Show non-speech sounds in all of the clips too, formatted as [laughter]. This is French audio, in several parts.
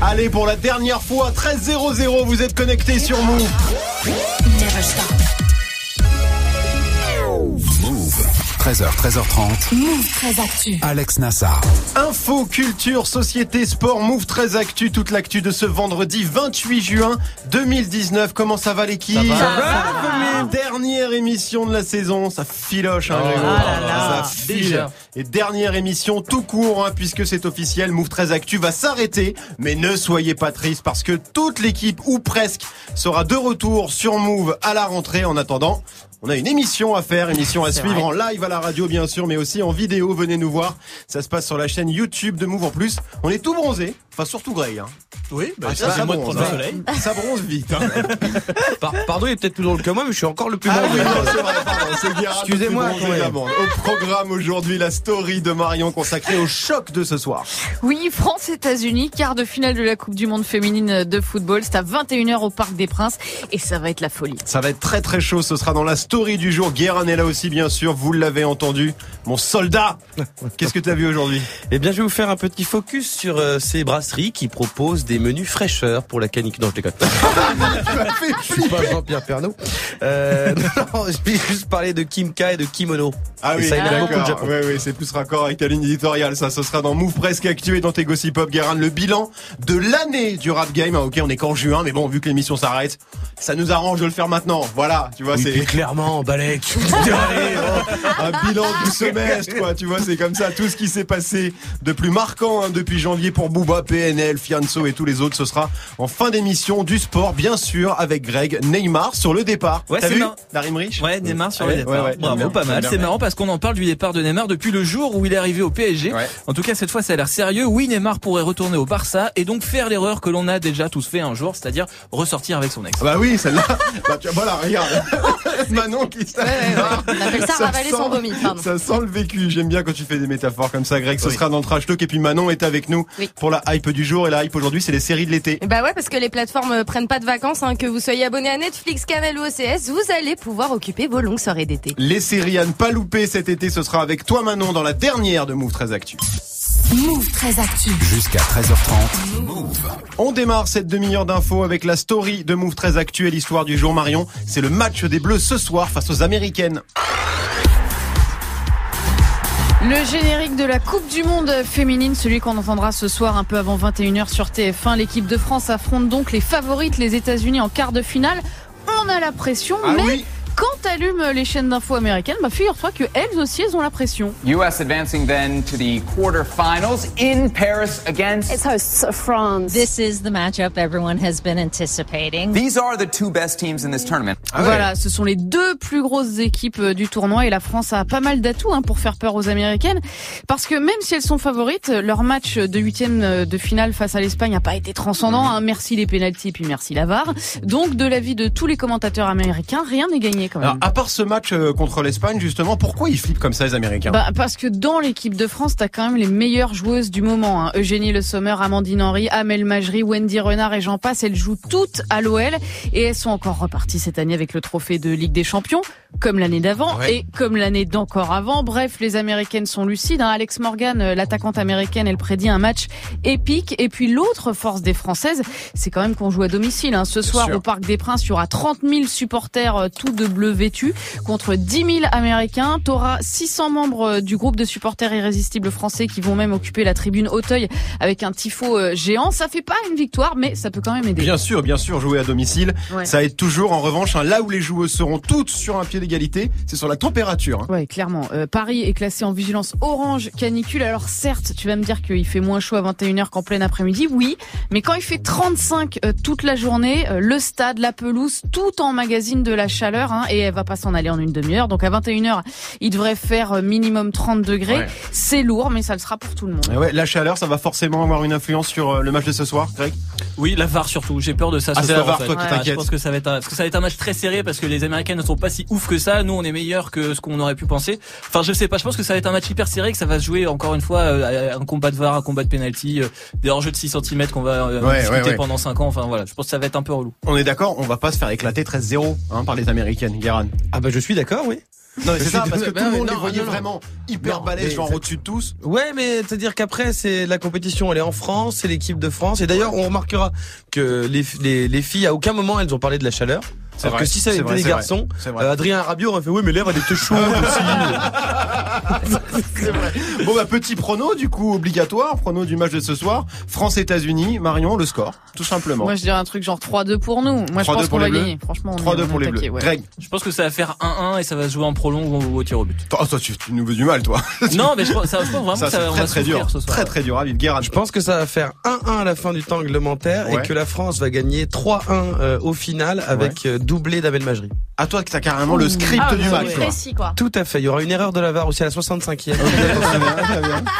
Allez, pour la dernière fois, 13-0-0, vous êtes connectés sur Move. Never stop. 13h, 13h30. Move très actu. Alex Nassar. Info, culture, société, sport, Move très actu, toute l'actu de ce vendredi 28 juin 2019. Comment ça va l'équipe Ça va, ça va. Dernière émission de la saison, ça filoche hein, là là, ça file. déjà. Et dernière émission tout court, hein, puisque c'est officiel, Move très actu va s'arrêter. Mais ne soyez pas tristes parce que toute l'équipe, ou presque, sera de retour sur Move à la rentrée. En attendant, on a une émission à faire, émission à suivre en live à la radio bien sûr, mais aussi en vidéo. Venez nous voir. Ça se passe sur la chaîne YouTube de Move en plus. On est tout bronzé, enfin surtout Grey. Hein. Oui, bah, Ah, ça, ça bronze, prendre le hein. soleil. Ça bronze vite. Hein. [laughs] Par- pardon, il est peut-être plus drôle que moi, mais je suis encore le plus Ah oui, non, c'est vrai, pardon, c'est Guérard le Excusez-moi. Au programme aujourd'hui, la story de Marion consacrée au choc de ce soir. Oui, France-États-Unis, quart de finale de la Coupe du Monde féminine de football. C'est à 21h au Parc des Princes et ça va être la folie. Ça va être très très chaud, ce sera dans la story du jour. Guérin est là aussi bien sûr, vous l'avez entendu. Mon soldat, qu'est-ce que tu as vu aujourd'hui? Eh bien, je vais vous faire un petit focus sur euh, ces qui proposent des menus fraîcheurs pour la canicule. Non, je déconne. [laughs] Je suis pas Jean-Pierre Pernaut. Euh, [laughs] non, je vais juste parler de Kimka et de kimono. Ah Et oui, ça énerve beaucoup le d'accord. Japon. Oui, oui, c'est plus raccord avec ta ligne éditoriale. Ça, ce sera dans Move Presque Actu et dans tes Gossip Pop, Guérin. Le bilan de l'année du rap game. Ah, ok, on est qu'en juin, mais bon, vu que l'émission s'arrête, ça nous arrange de le faire maintenant. Voilà, tu vois, Oui, c'est clairement, Balek. [laughs] Oh. un bilan du semestre, quoi. Tu vois, c'est comme ça. Tout ce qui s'est passé de plus marquant hein, depuis janvier pour Booba, PNL, Fianso et tous les autres, ce sera en fin d'émission du sport, bien sûr, avec Greg Neymar sur le départ. Ouais, T'as c'est vu la rime riche Ouais, Neymar sur Ouais, le départ. ouais, ouais, Bravo, pas mal. C'est marrant parce qu'on en parle du départ de Neymar depuis le jour où il est arrivé au PSG. Ouais. En tout cas, cette fois, ça a l'air sérieux. Oui, Neymar pourrait retourner au Barça et donc faire l'erreur que l'on a déjà tous fait un jour, c'est-à-dire ressortir avec son ex. Ah Bah oui, celle-là. [laughs] bah, tu vois, voilà, regarde. [laughs] Manon qui s- On appelle ça ravaler sent- son vomi, pardon. Ça sent le vécu. J'aime bien quand tu fais des métaphores comme ça, Greg. Ce Oui. sera dans le trash talk. Et puis Manon est avec nous Oui. pour la hype du jour. Et la hype aujourd'hui, c'est les séries de l'été. Bah ouais, parce que les plateformes euh, prennent pas de vacances, hein, que vous soyez abonné à Netflix, Canal ou OCS, vous allez pouvoir occuper vos longues soirées d'été. Les séries à ne pas louper cet été, ce sera avec toi Manon dans la dernière de Move 13 Actu. Move très actu. Jusqu'à 13h30. Move. On démarre cette demi-heure d'infos avec la story de Move 13 Actu et l'histoire du jour Marion. C'est le match des Bleus ce soir face aux Américaines. Le générique de la Coupe du Monde féminine, celui qu'on entendra ce soir un peu avant 21h sur TF1. L'équipe de France affronte donc les favorites, les États-Unis en quart de finale. On a la pression, Ah mais oui. Quand t'allumes les chaînes d'infos américaines, bah figure-toi que elles aussi elles ont la pression. U.S. advancing then to the quarterfinals in Paris against. Its hosts, France. This is the matchup everyone has been anticipating. These are the two best teams in this tournament. Ah. Voilà, ce sont les deux plus grosses équipes euh, du tournoi et la France a pas mal d'atouts hein, pour faire peur aux Américaines. Parce que même si elles sont favorites, leur match de huitième euh, de finale face à l'Espagne n'a pas été transcendant. hein. Merci les pénalties et puis merci la VAR. Donc de l'avis de tous les commentateurs américains, rien n'est gagné quand même. Alors, à part ce match euh, contre l'Espagne, justement, pourquoi ils flippent comme ça les Américains? Bah, parce que dans l'équipe de France, t'as quand même les meilleures joueuses du moment. hein. Eugénie Le Sommer, Amandine Henry, Amel Majri, Wendy Renard et j'en passe. Elles jouent toutes à l'OL et elles sont encore reparties cette année avec le trophée de Ligue des Champions, comme l'année d'avant Ouais. et comme l'année d'encore avant. Bref, les Américaines sont lucides. hein. Alex Morgan, euh, l'attaquante américaine, elle prédit un match épique. Et puis l'autre force des Françaises, c'est quand même qu'on joue à domicile. hein. Ce soir, sûr. au Parc des Princes, il y aura 30 000 supporters euh, tout de bleu vêtus contre 10 000 Américains. T'auras 600 membres euh, du groupe de supporters irrésistibles français qui vont même occuper la tribune Auteuil avec un tifo euh, géant. Ça fait pas une victoire, mais ça peut quand même aider. Bien sûr, bien sûr, jouer à domicile, Ouais. ça aide toujours. En revanche, hein, là où les joueuses seront toutes sur un pied d'égalité, c'est sur la température. hein. Ouais, clairement. Euh, Paris est classé en vigilance orange canicule. Alors certes, tu vas me dire qu'il fait moins chaud à 21h qu'en plein après-midi. Oui, mais quand il fait 35 euh, toute la journée, euh, le stade, la pelouse, tout emmagasine de la chaleur hein, et elle va pas s'en aller en une demi-heure. Donc à 21h, il devrait faire euh, minimum 30 degrés. Ouais. C'est lourd, mais ça le sera pour tout le monde. Et ouais, la chaleur, ça va forcément avoir une influence sur euh, le match de ce soir, Greg? Oui, la VAR surtout. J'ai peur de ça. Ah, ce la soir, en VAR, fait. toi qui Ouais. Je pense que ça va être un, parce que ça va être un match très serré parce que les Américaines ne sont pas si ouf que ça. Nous, on est meilleurs que ce qu'on aurait pu penser. Enfin, je sais pas. Je pense que ça va être un match hyper serré, que ça va se jouer encore une fois euh, un combat de VAR, un combat de penalty, euh, des hors-jeux de 6 cm qu'on va euh, Ouais, discuter ouais, ouais. pendant 5 ans. Enfin voilà, je pense que ça va être un peu relou. On est d'accord, on va pas se faire éclater 13-0 hein, par les Américaines, Guéran. Ah bah je suis d'accord, oui. Non, mais c'est ça, parce que tout le Non, monde mais les non, voyait non, non. vraiment hyper Non, balèzes, mais genre au-dessus de tous. Ouais, mais c'est-à-dire qu'après, c'est la compétition, elle est en France, c'est l'équipe de France. Et d'ailleurs, on remarquera que les, les, les filles, à aucun moment, elles ont parlé de la chaleur. C'est Alors vrai, que si ça avait vrai, été des garçons, vrai. euh, Adrien Rabiot aurait fait oui, mais l'air elle était chaude [laughs] aussi. C'est vrai. Bon, bah, petit prono, du coup, obligatoire, prono du match de ce soir. France-États-Unis, Marion, le score, tout simplement. Moi, je dirais un truc genre 3-2 pour nous. Moi, je 3-2 pense pour qu'on les va Bleus. gagner. Franchement, on est- 3-2 on pour les Bleus. ouais. Greg. Je pense que ça va faire 1-1 et ça va se jouer en prolong ou au tir au but. Oh, toi, tu, tu nous veux du mal, toi. [laughs] Non, mais je pense, ça, je pense vraiment Ça, que ça, très, va très souffrir dur. ce soir. Très, très dur. Je pense que ça va faire 1-1 à la fin du temps réglementaire et que la France va gagner 3-1 euh, au final avec euh, doublé d'Abel Majri. À toi, que t'as carrément le script Ah, du match, précis quoi. Tout à fait. Il y aura une erreur de la VAR aussi à la 65e.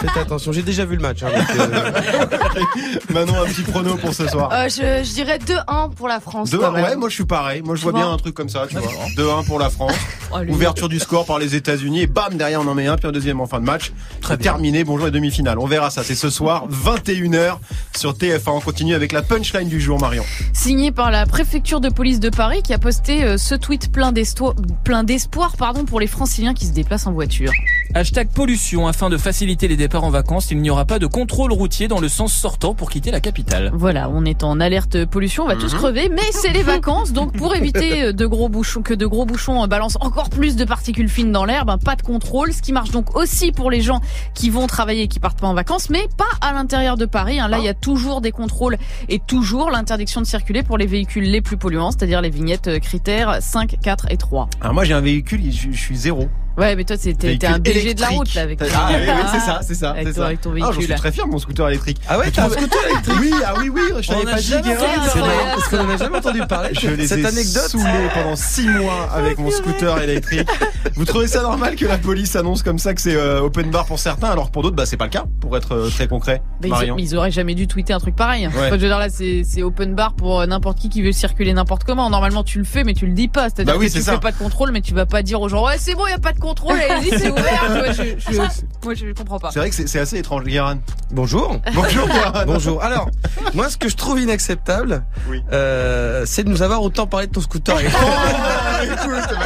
Faites attention. J'ai déjà vu le match. hein, donc, euh, [laughs] Manon, un petit prono pour ce soir. Euh, je, je dirais 2-1 pour la France. 2-1, quand même. ouais, moi je suis pareil. Moi je vois vois bien un truc comme ça, tu vois. 2-1 pour la France. Allez. Ouverture du score par les États-Unis et bam, derrière on en met un, puis un deuxième en fin de match. Très. Terminé, bonjour les demi-finales. On verra ça, c'est ce soir, 21h sur TF1. On continue avec la punchline du jour, Marion. signé par la préfecture de police de Paris qui a posté euh, ce tweet plein d'espoir pardon pour les franciliens qui se déplacent en voiture. Hashtag pollution. Afin de faciliter les départs en vacances, il n'y aura pas de contrôle routier dans le sens sortant pour quitter la capitale. Voilà, on est en alerte pollution, on va tous crever, mais c'est les vacances, donc pour éviter [laughs] de gros bouchons, que de gros bouchons euh, balancent encore plus de particules fines dans l'air, ben pas de contrôle, ce qui marche donc aussi pour les gens qui vont travailler et qui partent pas en vacances, mais pas à l'intérieur de Paris. hein. Là, il y a toujours des contrôles et toujours l'interdiction de circuler pour les véhicules les plus polluants, c'est-à-dire les vignettes euh, critères 5, 4 et 3. Alors moi j'ai un véhicule, je, je suis zéro. Ouais, mais toi, t'es Véhicule un BG de la route là avec. Ah, oui, oui, c'est ça, c'est ça, Avec ça. avec ton Ah, j'en suis véhicule. très fier de mon scooter électrique. Ah ouais, t'as un scooter [laughs] électrique Oui, ah oui, oui, je On t'avais pas dit, jamais Guérin. entendu C'est. Parce qu'on a jamais entendu parler. Je les Cette ai anecdote. saoulés pendant six mois avec mon scooter électrique. Vous trouvez ça normal que la police annonce comme ça que c'est euh, open bar pour certains, alors que pour d'autres, bah c'est pas le cas, pour être euh, très concret. Mais Marion. ils, ils auraient jamais dû tweeter un truc pareil. Enfin, je veux dire là, c'est open bar pour euh, n'importe qui qui veut circuler n'importe comment. Normalement, tu le fais, mais tu le dis pas. C'est-à-dire Bah oui, que c'est tu fais pas de contrôle, mais tu vas pas dire aux gens ouais c'est bon, y a pas de contrôle, allez-y, c'est ouvert. [laughs] Je, je, moi, je comprends pas. C'est vrai que c'est assez étrange, Guérin. Bonjour. Bonjour, Guérin. [laughs] Bonjour. Alors, moi, ce que je trouve inacceptable, Oui. euh, c'est de nous avoir autant parlé de ton scooter. Oh, [laughs] écoute,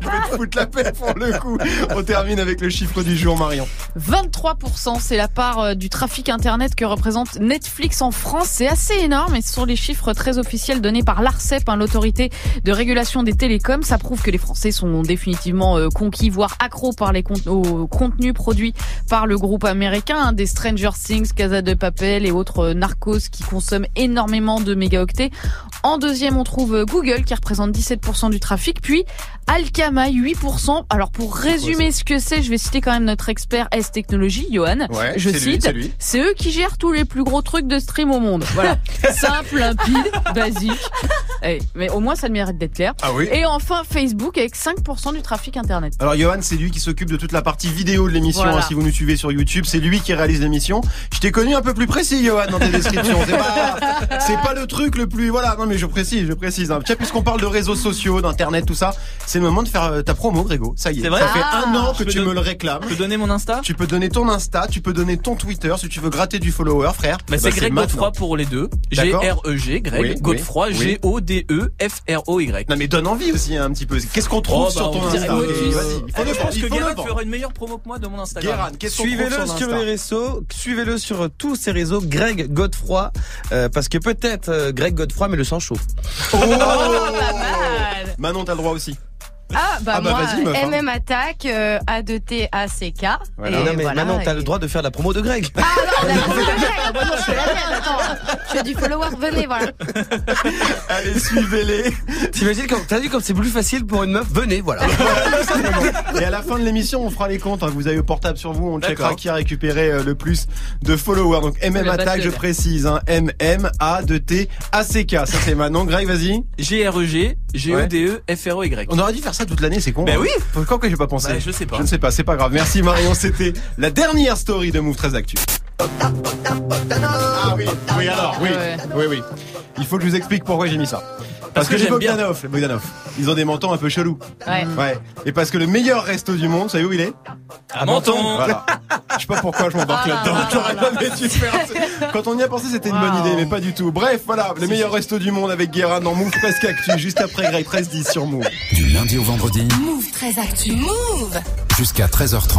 [laughs] On termine avec le chiffre du jour, Marion. 23%, c'est la part euh, du trafic internet que représente Netflix en France. C'est assez énorme et ce sont les chiffres très officiels donnés par l'ARCEP, hein, l'autorité de régulation des télécoms. Ça prouve que les Français sont définitivement euh, conquis, voire accros par les aux contenus produits par le groupe américain, hein, des Stranger Things, Casa de Papel et autres euh, narcos qui consomment énormément de mégaoctets. En deuxième, on trouve Google qui représente 17% du trafic, puis Alkama 8%. Alors pour résumer ce que c'est, je vais citer quand même notre expert S Technologie, Johan. Ouais, je cite, c'est eux qui gèrent tous les plus gros trucs de stream au monde. Voilà, [laughs] simple, limpide, basique. Eh, mais au moins ça le mérite d'être clair. Ah oui. Et enfin Facebook avec 5% du trafic internet. Alors Johan, c'est lui qui s'occupe de toute la partie vidéo de l'émission. Voilà. hein, si vous nous suivez sur YouTube, c'est lui qui réalise l'émission. Je t'ai connu un peu plus précis, Johan, dans tes descriptions. C'est pas, c'est pas le truc le plus. Voilà, non mais je précise, je précise. hein. Tiens, puisqu'on parle de réseaux sociaux, d'internet, tout ça, c'est le moment de faire ta promo, Grégo. Ça y est. C'est vrai ça fait Ah. un an que Je peux tu don- me le réclames. Je peux donner mon Insta Tu peux donner ton Insta, tu peux donner ton Twitter si tu veux gratter du follower, frère. bah, Eh c'est Greg. Godefroy pour les deux. D'accord. G-R-E-G, Greg Oui, Godefroy, oui. G-O-D-E-F-R-O-Y. Non mais donne envie aussi hein, un petit peu. Qu'est-ce qu'on trouve Oh, bah, sur ton Insta je pense que Guérin fera une meilleure promo que moi de mon Instagram. Suivez-le sur les réseaux, suivez-le sur tous ses réseaux, Greg Godefroy, euh, parce que peut-être euh, Greg Godefroy, mais le sang chaud. Oh pas mal. Manon, t'as le droit aussi. Ah bah, Ah bah, moi, meuf, hein. MM Attaque, euh, A2T-A-C-K. Voilà. Et non mais voilà, Manon, t'as et- le droit de faire la promo de Greg. Ah non, la promo de Greg. Ah [laughs] bah non, je fais la mienne, attends. Je fais du follower, venez, voilà. [laughs] Allez, suivez-les. T'imagines quand t'as vu comme c'est plus facile pour une meuf, venez, voilà. [laughs] Et à la fin de l'émission, on fera les comptes. hein. Vous avez au portable sur vous, on checkera qui a récupéré euh, le plus de followers. Donc MM Attack, je précise. Hein. M M A 2 T A C K. Ça c'est Manon. Greg, vas-y. G-R-E-G, G-O-D-E-F-R-O-Y. On aurait dû faire ça toute l'année, c'est con. Ben hein. oui. Pourquoi que j'ai pas pensé Bah, je sais pas. Je ne sais pas, c'est pas grave. Merci Marion. C'était la dernière story de Move 13 Actu. Oui, oui alors, oui, Ouais. oui, oui. Il faut que je vous explique pourquoi j'ai mis ça. Parce, que que, bien. Bogdanov, les Bogdanov, ils ont des mentons un peu chelous. Ouais. Ouais. Et parce que le meilleur resto du monde, savez où il est? À Menton. Voilà. [laughs] Je sais pas pourquoi je m'embarque Ah là là-dedans. J'aurais dû faire. Quand on y a pensé, c'était une bonne idée, mais pas du tout. Bref, voilà, le meilleur resto du monde avec Guérin dans Move Presque Actu, juste après Greg 13 10 sur Move. Du lundi au vendredi, Move très actu. Move Jusqu'à 13h30.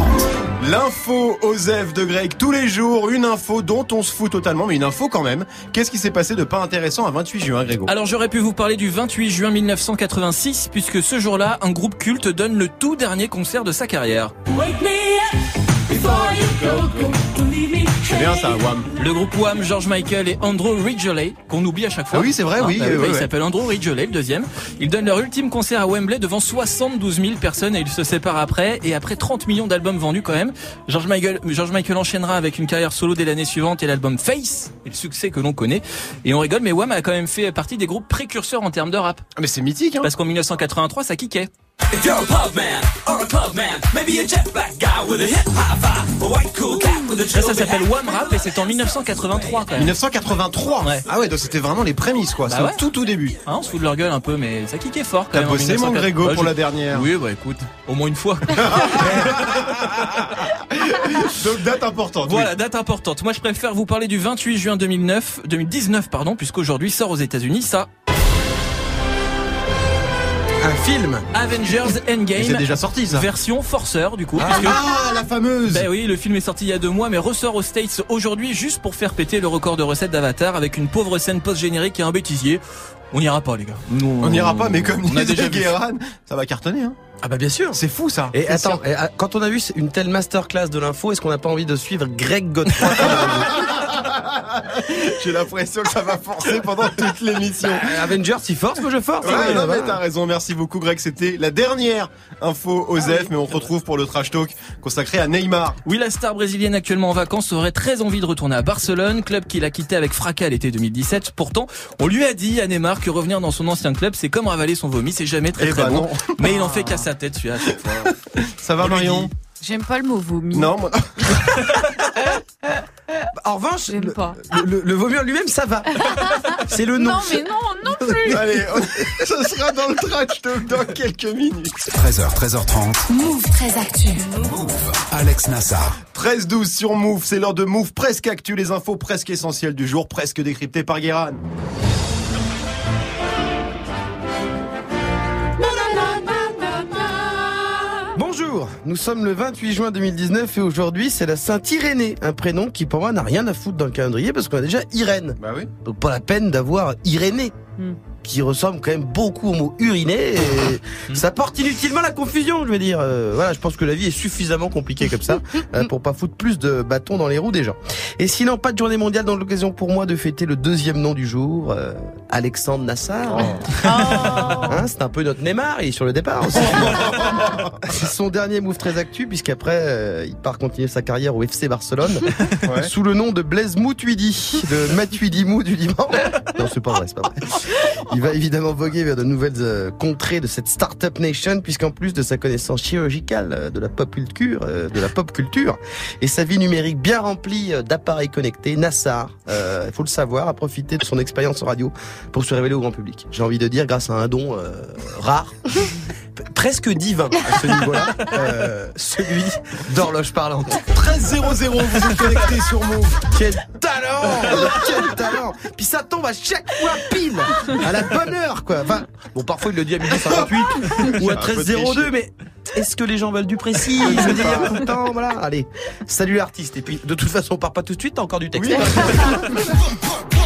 L'info Osef de Greg tous les jours, une info dont on se fout totalement, mais une info quand même. Qu'est-ce qui s'est passé de pas intéressant à 28 juin, Grégo? Alors j'aurais pu vous parler du 28 juin 1986 puisque ce jour-là, un groupe culte donne le tout dernier concert de sa carrière. C'est bien ça, Wham. Le groupe Wham, George Michael et Andrew Ridgeley, qu'on oublie à chaque fois. Ah oui, c'est vrai, oui, bah euh, bah, ouais, il ouais. s'appelle Andrew Ridgeley, le deuxième. Ils donnent leur ultime concert à Wembley devant 72 000 personnes et ils se séparent après. Et après 30 millions d'albums vendus quand même, George Michael, George Michael enchaînera avec une carrière solo dès l'année suivante et l'album Face, et le succès que l'on connaît. Et on rigole, mais Wham a quand même fait partie des groupes précurseurs en termes de rap. Ah, Mais c'est mythique, hein Parce qu'en 1983, ça kickait. Ça, ça s'appelle Wham Rap et c'est en 1983 quand même. 1983 Ouais. Ah ouais, donc c'était vraiment les prémices, quoi. Bah c'est ouais. tout tout début. Hein, on se fout de leur gueule un peu, mais ça kickait fort quand T'as même. bossé, mon 1980. Grégo, Ouais, pour je- la dernière. Oui, bah écoute, au moins une fois. [laughs] Donc date importante. oui. voilà, date importante. Moi, je préfère vous parler du 28 juin 2009, 2019, pardon, puisqu'aujourd'hui sort aux États-Unis ça, Un film. Avengers Endgame, C'est déjà sorti, ça. version forceur du coup. puisque- Ah, la fameuse Ben oui, le film est sorti il y a deux mois, mais ressort aux States aujourd'hui juste pour faire péter le record de recettes d'Avatar avec une pauvre scène post-générique et un bêtisier. On n'ira pas, les gars. Nous, On n'ira pas, mais comme on a déjà. Guéran, ça va cartonner, hein. Ah bah bien sûr. C'est fou, ça. Et attends, et, ah, quand on a vu une telle masterclass de l'info, est-ce qu'on n'a pas envie de suivre Greg Godefroy? [laughs] J'ai l'impression que ça va forcer pendant toute l'émission. Euh, Avengers, il force, moi je force. Ouais, hein, non, mais t'as raison, merci beaucoup Greg, c'était la dernière info aux F, mais on se retrouve pour le trash talk consacré à Neymar. Oui, la star brésilienne actuellement en vacances aurait très envie de retourner à Barcelone, club qu'il a quitté avec fracas l'été 2017. Pourtant, on lui a dit à Neymar que revenir dans son ancien club, c'est comme ravaler son vomi, c'est jamais très Eh très bah bon. non. Mais il en fait qu'à sa tête, celui-là, à chaque fois. Ça va Marion. J'aime pas le mot vomi. Non, moi- [laughs] En revanche, le, le, le- le vomi en lui-même, ça va. [laughs] C'est le nom. Non, mais non, non plus. [laughs] Allez, on- ce sera dans le trash talk dans quelques minutes. 13h, 13h30. Move très actu. Alex Nassar. 13-12 sur Move, c'est l'heure de Move presque actu, les infos presque essentielles du jour, presque décryptées par Guéran. Bonjour, nous sommes le 28 juin 2019 et aujourd'hui c'est la Sainte Irénée, un prénom qui pour moi n'a rien à foutre dans le calendrier parce qu'on a déjà Irène. Bah oui. Donc pas la peine d'avoir Irénée. Hmm. Qui ressemble quand même beaucoup au mot uriné et [laughs] ça porte inutilement la confusion, je veux dire. Euh, voilà, je pense que la vie est suffisamment compliquée comme ça [laughs] euh, pour pas foutre plus de bâtons dans les roues des gens. Et sinon, pas de journée mondiale dans l'occasion pour moi de fêter le deuxième nom du jour, euh, Alexandre Nassar. [laughs] Hein, c'est un peu notre Neymar, il est sur le départ aussi. c'est son dernier move très actu puisqu'après euh, il part continuer sa carrière au FC Barcelone Ouais. sous le nom de Blaise Moutuidi, de Matuidi Mou du Liban. Non, c'est pas vrai, c'est pas vrai. Il va évidemment voguer vers de nouvelles euh, contrées de cette startup nation puisqu'en plus de sa connaissance chirurgicale euh, de la pop culture, euh, de la pop culture et sa vie numérique bien remplie d'appareils connectés, Nassar, il faut le savoir, a profité de son expérience en radio pour se révéler au grand public. J'ai envie de dire grâce à un don rare, presque divin à ce niveau-là, [laughs] euh, celui d'horloge parlante. 13-0-0, vous êtes connectés sur Move. Quel talent Quel talent Puis ça tombe à chaque fois pile À la bonne heure, quoi Enfin, bon, parfois il le dit à midi 58 ou à Un peu 13h02, mais est-ce que les gens veulent du précis? Je veux dire, tout le temps, voilà. Allez, salut l'artiste. Et puis, de toute façon, on part pas tout de suite, t'as encore du texte. [laughs]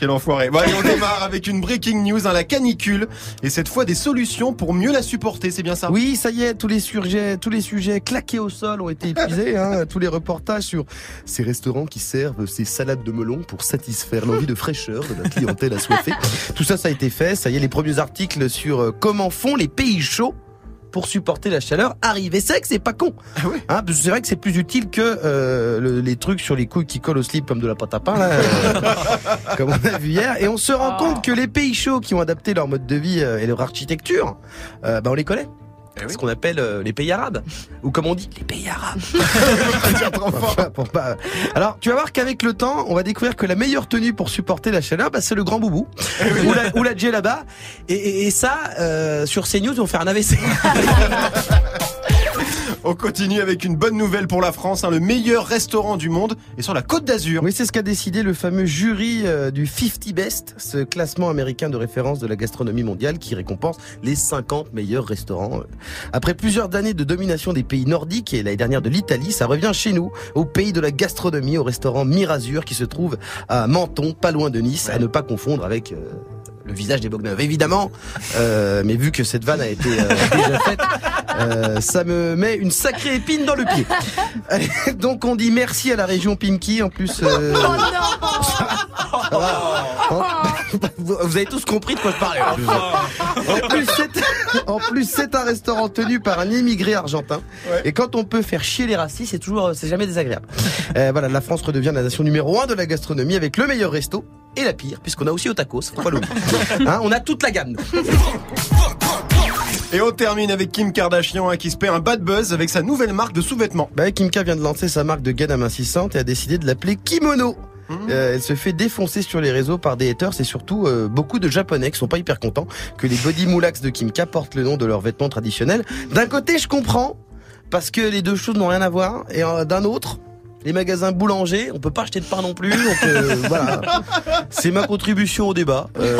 Quel enfoiré. Bon, allez, on démarre avec une breaking news, hein, la canicule. Et cette fois, des solutions pour mieux la supporter, c'est bien ça? Oui, ça y est, tous les sujets, tous les sujets claqués au sol ont été épuisés. Hein, tous les reportages sur ces restaurants qui servent ces salades de melon pour satisfaire l'envie de fraîcheur de la clientèle assoiffée. Tout ça, ça a été fait. Ça y est, les premiers articles sur euh, comment font les pays chauds pour supporter la chaleur arrivent. Et c'est vrai que c'est pas con. Ah oui Hein, parce que c'est vrai que c'est plus utile que euh, le- les trucs sur les couilles qui collent au slip comme de la pâte à pain, là, euh, [laughs] comme on a vu hier. Et on se rend compte que les pays chauds qui ont adapté leur mode de vie euh, et leur architecture, euh, bah, on les connaît. Eh oui. Ce qu'on appelle euh, les pays arabes. Ou comme on dit, les pays arabes. [laughs] pas- Alors, tu vas voir qu'avec le temps, on va découvrir que la meilleure tenue pour supporter la chaleur, bah, c'est le grand boubou. ou, la, ou la djellaba. Et, et, et ça, euh, sur CNews, ils vont faire un AVC. [laughs] On continue avec une bonne nouvelle pour la France. hein. Le meilleur restaurant du monde est sur la Côte d'Azur. Oui, c'est ce qu'a décidé le fameux jury euh, du 50 Best, ce classement américain de référence de la gastronomie mondiale qui récompense les 50 meilleurs restaurants. Euh, Après plusieurs années de domination des pays nordiques et l'année dernière de l'Italie, ça revient chez nous, au pays de la gastronomie, au restaurant Mirazur qui se trouve à Menton, pas loin de Nice, à ne pas confondre avec... euh, le visage des Bogneuves, évidemment. Euh, mais vu que cette vanne a été euh, déjà faite, euh, ça me met une sacrée épine dans le pied. Allez, [laughs] Donc on dit merci à la région Pimki. En plus, euh, voilà. vous vous avez tous compris de quoi je parlais. En plus, En plus, c'est, en plus, c'est un restaurant tenu par un immigré argentin. Et quand on peut faire chier les racistes, c'est toujours, c'est jamais désagréable. Euh, voilà, la France redevient la nation numéro un de la gastronomie avec le meilleur resto et la pire, puisqu'on a aussi au tacos. Faut pas l'oublier. [laughs] Hein, on a toute la gamme. Et on termine avec Kim Kardashian hein, qui se paie un bad buzz avec sa nouvelle marque de sous-vêtements. Bah, Kim K vient de lancer sa marque de gaine amincissante et a décidé de l'appeler Kimono. Euh, elle se fait défoncer sur les réseaux par des haters et surtout euh, beaucoup de japonais qui sont pas hyper contents que les body moulax de Kim K portent le nom de leurs vêtements traditionnels. D'un côté, je comprends parce que les deux choses n'ont rien à voir et euh, d'un autre, les magasins boulangers, on peut pas acheter de pain non plus. Donc euh, [laughs] voilà, c'est ma contribution au débat. Euh,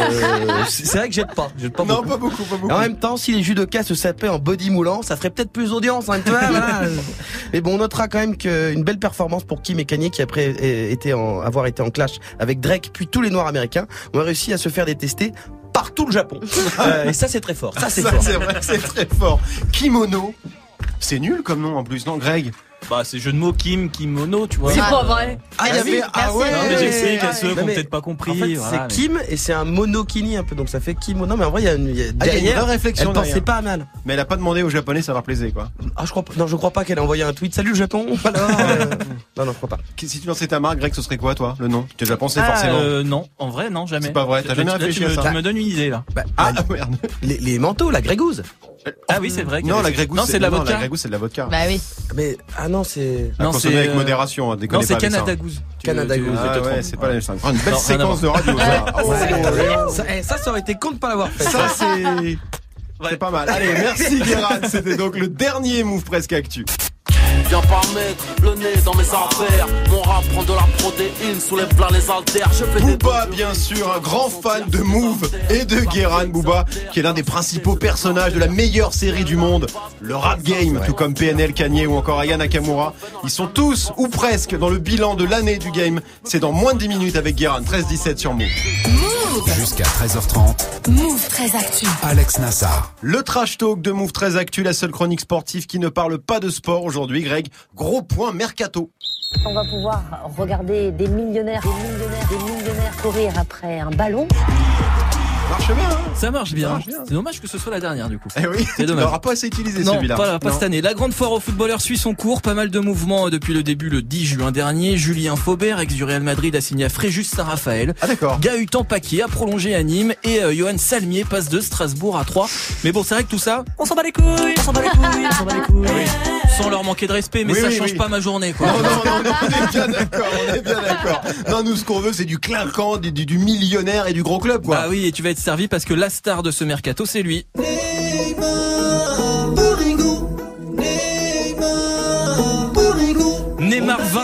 c'est vrai que j'aide pas, j'aide pas Non, beaucoup. pas beaucoup, pas beaucoup. En même temps, si les judokas se sapaient en body moulant, ça ferait peut-être plus d'audience. Hein, voilà. [laughs] Mais bon, on notera quand même qu'une belle performance pour Kim et Kanye qui après en, avoir été en clash avec Drake puis tous les Noirs américains ont réussi à se faire détester par tout le Japon. [laughs] Euh, et ça, c'est très fort. Ça, c'est Ça, fort. c'est vrai que c'est très fort. Kimono. C'est nul comme nom en plus, non, Greg? Bah, c'est jeu de mots Kim, Kimono, tu vois. C'est pas vrai. Ah, il y avait, ah ouais. Non, mais j'explique à ceux qui Non, ont peut-être pas compris. En fait, voilà, c'est Kim et c'est un monokini un peu, donc ça fait kimono. Mais en vrai, il y a une, il y a- Ah, il y a une derrière, vraie réflexion Elle pensait derrière. pas à mal. Mais elle a pas demandé aux Japonais, ça leur plaisait quoi. Ah, je crois pas. Non, je crois pas qu'elle a envoyé un tweet. Salut le Japon. [laughs] Alors, [laughs] euh, non, non, je crois pas. Si tu lançais ta marque, Greg, ce serait quoi toi, le nom? Tu as déjà pensé Ah, forcément euh, non, en vrai, non, jamais. C'est pas vrai, t'as jamais Là, réfléchi tu à me- ça? Tu me donnes une idée, là. Bah, Ah bah, [laughs] merde. les, les manteaux, la grégouze. Ah oui, c'est vrai. qu'il y Non, avait- la Grégousse. Non, c'est de la non, vodka. Grégousse, c'est de la vodka. Bah oui. Mais ah non, c'est. À Non, consommer c'est, avec euh, modération, hein, déconnez Non, c'est. Canada Goose. Tu- Canada tu- Goose. Ah ouais, c'est pas la même chose. Une belle Non, séquence de radio, ça. Ça, eh, ça, ça aurait été con de pas l'avoir fait. Ça, c'est. C'est pas mal. Allez, merci Guérin. C'était donc le dernier move presque actu. Viens pas mettre le nez dans mes affaires. Mon rap prend de la protéine, soulève plein les haltères. Je fais des Booba, bien sûr, un grand fan de Move et de Guérin Booba, qui est l'un des principaux personnages de la meilleure série du monde, le rap game, tout comme PNL, Kanye ou encore Aya Nakamura. Ils sont tous, ou presque, dans le bilan de l'année du game. C'est dans moins de 10 minutes avec Guérin, 13-17 sur Move. Jusqu'à 13h30, Move très actu. Alex Nassar. Le trash talk de Move 13 Actu, la seule chronique sportive qui ne parle pas de sport aujourd'hui, Greg. Gros point mercato. On va pouvoir regarder des millionnaires, des millionnaires, des millionnaires courir après un ballon. Marche bien, hein Ça marche bien. C'est dommage que ce soit la dernière, du coup. Eh oui, C'est dommage. l'auras pas assez utilisé Non, celui-là. pas, pas Non. cette année. La grande foire aux footballeurs suit son cours. Pas mal de mouvements euh, depuis le début le 10 juin dernier. Julien Faubert, ex du Real Madrid, a signé à Fréjus Saint-Raphaël. Ah d'accord. Gahutan Paquet a prolongé à Nîmes et euh, Johan Salmier passe de Strasbourg à 3. Mais bon, c'est vrai que tout ça, on s'en bat les couilles, on s'en bat les couilles, on s'en bat les couilles. [laughs] Sans leur manquer de respect, mais Oui, ça oui, change oui. pas ma journée, quoi. Non, non, non, non, on est bien d'accord, on est bien d'accord. Non, nous, ce qu'on veut, c'est du clinquant, du, du- du millionnaire et du gros club, quoi. Bah oui, et tu vas être servi parce que la star de ce mercato, c'est lui.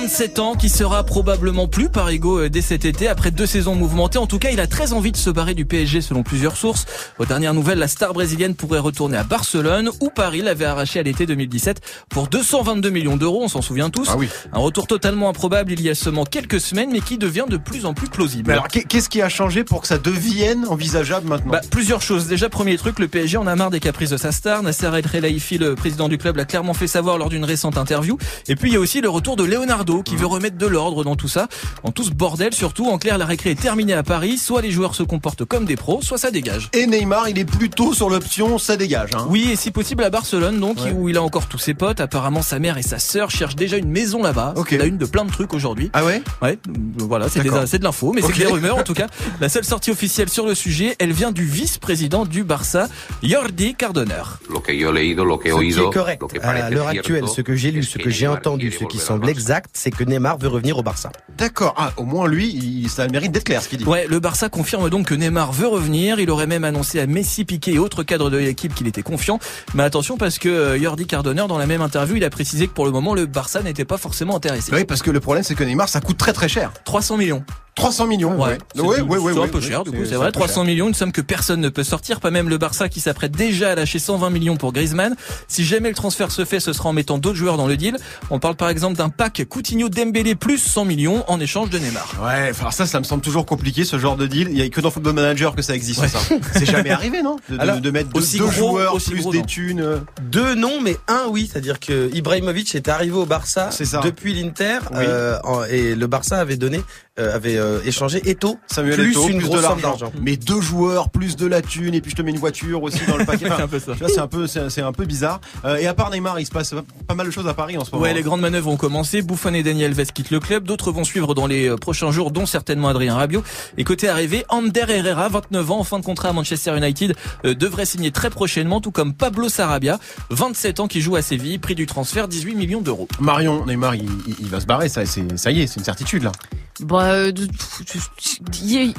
27 ans, qui sera probablement plus parigo euh, dès cet été après deux saisons mouvementées. En tout cas, il a très envie de se barrer du PSG selon plusieurs sources. Aux dernières nouvelles, la star brésilienne pourrait retourner à Barcelone où Paris l'avait arraché à l'été 2017 pour 222 millions d'euros, on s'en souvient tous. Ah oui. Un retour totalement improbable il y a seulement quelques semaines mais qui devient de plus en plus plausible. Mais alors, qu'est- qu'est-ce qui a changé pour que ça devienne envisageable maintenant? Bah, plusieurs choses. Déjà, premier truc, le PSG en a marre des caprices de sa star. Nasser El Khelaifi, le président du club, l'a clairement fait savoir lors d'une récente interview. Et puis, il y a aussi le retour de Leonardo qui veut remettre de l'ordre dans tout ça. En tout ce bordel, surtout, en clair, la récré est terminée à Paris. Soit les joueurs se comportent comme des pros, soit ça dégage. Et Neymar, il est plutôt sur l'option, ça dégage. Hein. Oui, et si possible à Barcelone, donc, Ouais. où il a encore tous ses potes. Apparemment, sa mère et sa sœur cherchent déjà une maison là-bas. Ok. C'est la une de plein de trucs aujourd'hui. Ah ouais? Ouais, euh, voilà, c'est de l'info, mais c'est des rumeurs en tout cas. [laughs] La seule sortie officielle sur le sujet, elle vient du vice-président du Barça, Jordi Cardoner. Ce qui oído, est correct à l'heure actuelle, ce que j'ai lu, ce que j'ai entendu, ce qui semble exact, c'est c'est que Neymar veut revenir au Barça. D'accord. Ah, au moins lui, il, ça a le mérite d'être clair ce qu'il dit. Ouais, le Barça confirme donc que Neymar veut revenir. Il aurait même annoncé à Messi, Piqué et autres cadres de l'équipe qu'il était confiant. Mais attention parce que euh, Jordi Cardoner, dans la même interview, il a précisé que pour le moment, le Barça n'était pas forcément intéressé. Oui, parce que le problème c'est que Neymar, ça coûte très très cher. 300 millions. 300 millions. Ouais, ouais, ouais, ouais, ouais, c'est un peu ouais, cher, du coup, c'est c'est vrai. un peu 300 cher. millions, une somme que personne ne peut sortir, pas même le Barça qui s'apprête déjà à lâcher 120 millions pour Griezmann. Si jamais le transfert se fait, ce sera en mettant d'autres joueurs dans le deal. On parle par exemple d'un pack Coutinho Dembélé plus 100 millions en échange de Neymar. Ouais, enfin ça, ça me semble toujours compliqué ce genre de deal. Il y a que dans Football Manager que ça existe Ouais. ça. C'est jamais arrivé, non de, Alors, mettre deux, aussi deux gros, joueurs aussi plus gros, des thunes. euh. Deux non, mais un oui, c'est-à-dire que Ibrahimovic est arrivé au Barça C'est ça. depuis l'Inter Oui. euh, et le Barça avait donné, avait euh, échangé Eto Samuel plus Eto'o, une plus grosse de d'argent. Mais deux joueurs plus de la thune et puis je te mets une voiture aussi dans le paquet. [laughs] C'est un peu ça. tu vois, c'est un peu, c'est c'est un peu bizarre. Euh, et à part Neymar, il se passe pas mal de choses à Paris en ce moment. Ouais, les grandes manœuvres ont commencé. Buffon et Daniel Alves quittent le club. D'autres vont suivre dans les euh, prochains jours, dont certainement Adrien Rabiot. Et côté arrivé, Ander Herrera, 29 ans, en fin de contrat à Manchester United, euh, devrait signer très prochainement, tout comme Pablo Sarabia, 27 ans, qui joue à Séville, prix du transfert 18 millions d'euros. Marion, Neymar, il, il- il va se barrer, ça y est, c'est une certitude là. Bah, euh,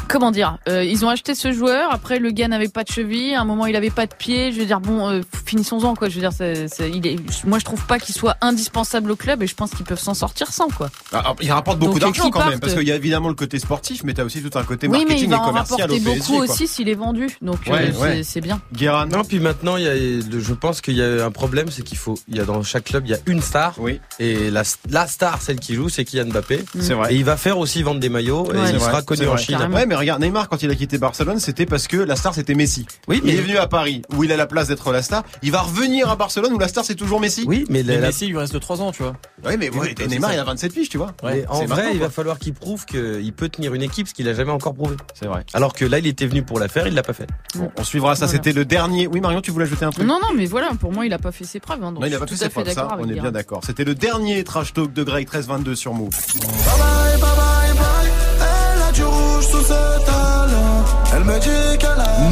comment dire euh, Ils ont acheté ce joueur. Après, le gars n'avait pas de cheville. À un moment, il avait pas de pied. Je veux dire, bon, euh, finissons-en quoi. Je veux dire, c'est- c'est- il est. Moi, je trouve pas qu'il soit indispensable au club et je pense qu'ils peuvent s'en sortir sans quoi. Ah, il rapporte beaucoup Donc, d'argent quand même, parce qu'il y a évidemment le côté sportif, mais t'as aussi tout un côté Oui, mais marketing il va et en commercial rapporter au PSG. beaucoup quoi. aussi s'il est vendu. Donc Ouais, c'est ouais. c'est bien. Guérin, Non, puis maintenant, il y a, je pense qu'il y a un problème, c'est qu'il faut, il y a dans chaque club, il y a une star. Oui, Et la, la star, celle qui joue, c'est Kylian Mbappé. c'est vrai. Et il va faire aussi vendre des maillots et Ouais. il sera vrai, connu en vrai. Chine. Carrément. Ouais, mais regarde, Neymar, quand il a quitté Barcelone, c'était parce que la star c'était Messi. Oui, Il est venu à Paris, où il a la place d'être la star. Il va revenir à Barcelone, où la star c'est toujours Messi. oui, mais, Mais la- la- Messi, il lui reste 3 ans, tu vois. Ouais, mais ouais, Neymar, ça. il a 27 piges, tu vois. Ouais, en vrai, il va falloir qu'il prouve qu'il peut tenir une équipe, ce qu'il a jamais encore prouvé. C'est vrai. Alors que là, il était venu pour la faire, il l'a pas fait. Bon, on suivra ça. Voilà. C'était le dernier. Oui, Marion, tu voulais ajouter un truc? Non, non, mais voilà, pour moi, il a pas fait ses preuves. hein, donc Non, il a pas fait tout ses à fait preuves, ça, on est bien d'accord. C'était le dernier trash talk de Greg 1322 sur Move.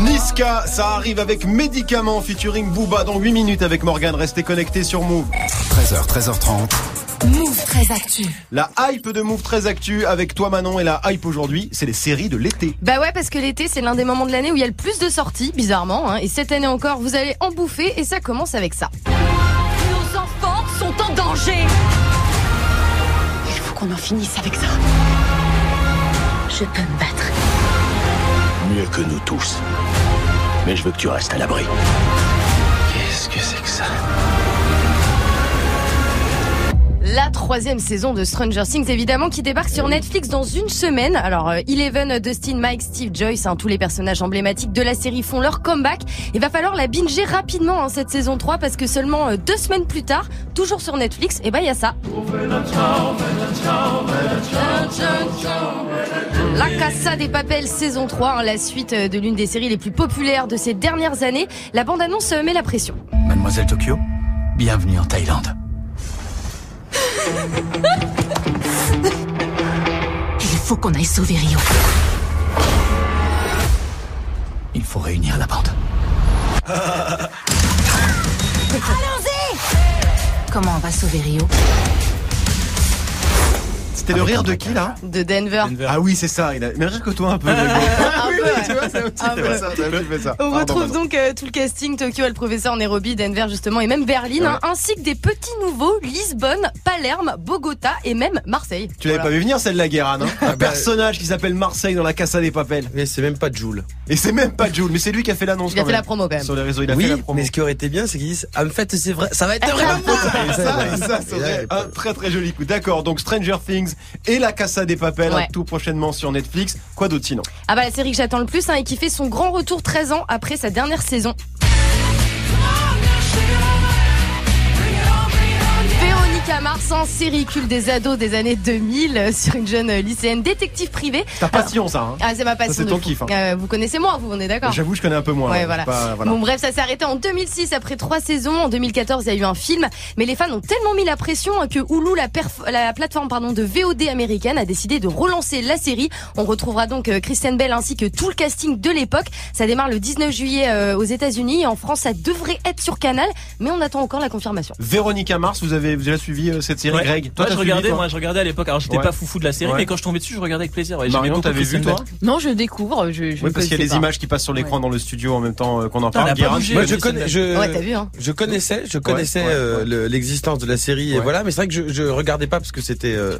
Niska, ça arrive avec médicaments featuring Booba dans 8 minutes avec Morgan. Restez connectés sur Move. 13h, 13h30. Move très actu. La hype de Move très actu avec toi Manon et la hype aujourd'hui, c'est les séries de l'été. Bah ouais, parce que l'été, c'est l'un des moments de l'année où il y a le plus de sorties, bizarrement. hein. Et cette année encore, vous allez en bouffer et ça commence avec ça. Nos enfants sont en danger Il faut qu'on en finisse avec ça. Je peux me battre. Mieux que nous tous. Mais je veux que tu restes à l'abri. Qu'est-ce que c'est que ça? La troisième saison de Stranger Things, évidemment, qui débarque sur Netflix dans une semaine. Alors, euh, Eleven, Dustin, Mike, Steve, Joyce, hein, tous les personnages emblématiques de la série font leur comeback. Il va falloir la binger rapidement, hein, cette saison 3, parce que seulement euh, deux semaines plus tard, toujours sur Netflix, et ben il y a ça. La Casa des Papels saison 3, hein, la suite euh, de l'une des séries les plus populaires de ces dernières années. La bande-annonce met la pression. Mademoiselle Tokyo, bienvenue en Thaïlande. Il faut qu'on aille sauver Rio. Il faut réunir la bande. Comment on va sauver Rio? C'était le rire de qui là De Denver. Ah oui, c'est ça. Il a même rire que toi un peu. Un [laughs] oui, tu vois, c'est un petit Un ça. un ça. On retrouve donc euh, tout le casting Tokyo, le professeur Nairobi, Denver justement, et même Berlin, hein, ainsi que des petits nouveaux Lisbonne, Palerme, Bogota et même Marseille. Tu l'avais pas vu venir celle-là, Guérin, non Un bah, personnage qui s'appelle Marseille dans la Casa des Papels. Mais c'est même pas Joule. Et c'est même pas Jules, mais c'est lui qui a fait l'annonce. Il a fait la promo quand même. Sur les réseaux, il a oui, fait la promo. mais ce qui aurait été bien, c'est qu'ils disent, ah, en fait, c'est vrai, ça va être vraiment moi. Ça, serait un très très joli coup. D'accord, donc Stranger Things et la Casa des Papels, Ouais. tout prochainement sur Netflix. Quoi d'autre sinon Ah bah la série que j'attends le plus hein, et qui fait son grand retour 13 ans après sa dernière saison. En série culte des ados des années 2000 euh, sur une jeune euh, lycéenne détective privée. Ta passion, ça. Hein Ah c'est ma passion. c'est ton fou. kiff, hein. Euh, vous connaissez moi, vous on est d'accord J'avoue, je connais un peu moins. Ouais, voilà. pas- voilà. Bon, bref, ça s'est arrêté en 2006 après trois saisons. En 2014, il y a eu un film, mais les fans ont tellement mis la pression que Hulu, la, plateforme pardon de VOD américaine, a décidé de relancer la série. On retrouvera donc Kristen Bell ainsi que tout le casting de l'époque. Ça démarre le 19 juillet euh, aux États-Unis. En France, ça devrait être sur Canal, mais on attend encore la confirmation. Véronica Mars, vous avez, vous avez suivi euh, cette série, Ouais. Greg Moi, Toi, je regardais, toi moi, je regardais à l'époque. Alors, j'étais Ouais. pas foufou de la série, Ouais. mais quand je tombais dessus, je regardais avec plaisir. Marion, t'avais vu, toi. Non, je découvre. Je, je Oui, parce qu'il y a pas. images qui passent sur l'écran dans le studio en même temps euh, qu'on en parle. je hein. connaissais, je connaissais euh, l'existence de la série et voilà, mais c'est vrai que je, regardais pas parce que c'était, euh,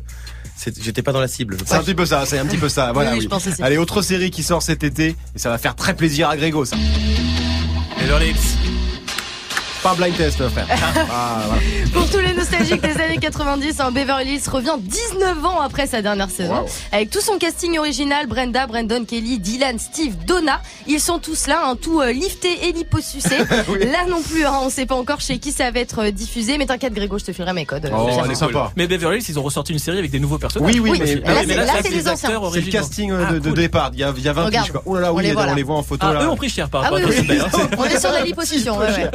j'étais pas dans la cible. C'est un petit peu ça, c'est un petit peu ça. Voilà, oui, oui. je pense aussi. Allez, autre série qui sort cet été, et ça va faire très plaisir à Grégo, ça. Hills. Pas blind test, frère. [laughs] Ah, voilà. Pour tous les nostalgiques des années 90, hein, Beverly Hills revient 19 ans après sa dernière saison. Wow. Avec tout son casting original, Brenda, Brandon, Kelly, Dylan, Steve, Donna. Ils sont tous là, un tout euh, lifté et liposucé. [laughs] Là non plus, hein, on sait pas encore chez qui ça va être euh, diffusé. Mais t'inquiète Grégo, je te filerai mes codes. Oh, jamais. elle est sympa. Mais Beverly Hills, ils ont ressorti une série avec des nouveaux personnages. Oui, oui, Oui, mais, là, c'est- là, c'est les anciens. acteurs c'est le casting euh, Ah, de, de cool. départ. Il y a, il y a 20 Regarde. piges, quoi. Oh là là, On oui, les on, les voit en photo Ah, là. eux ont pris cher par Ah rapport oui, à hein. [laughs] On est sur la liposuction, ouais.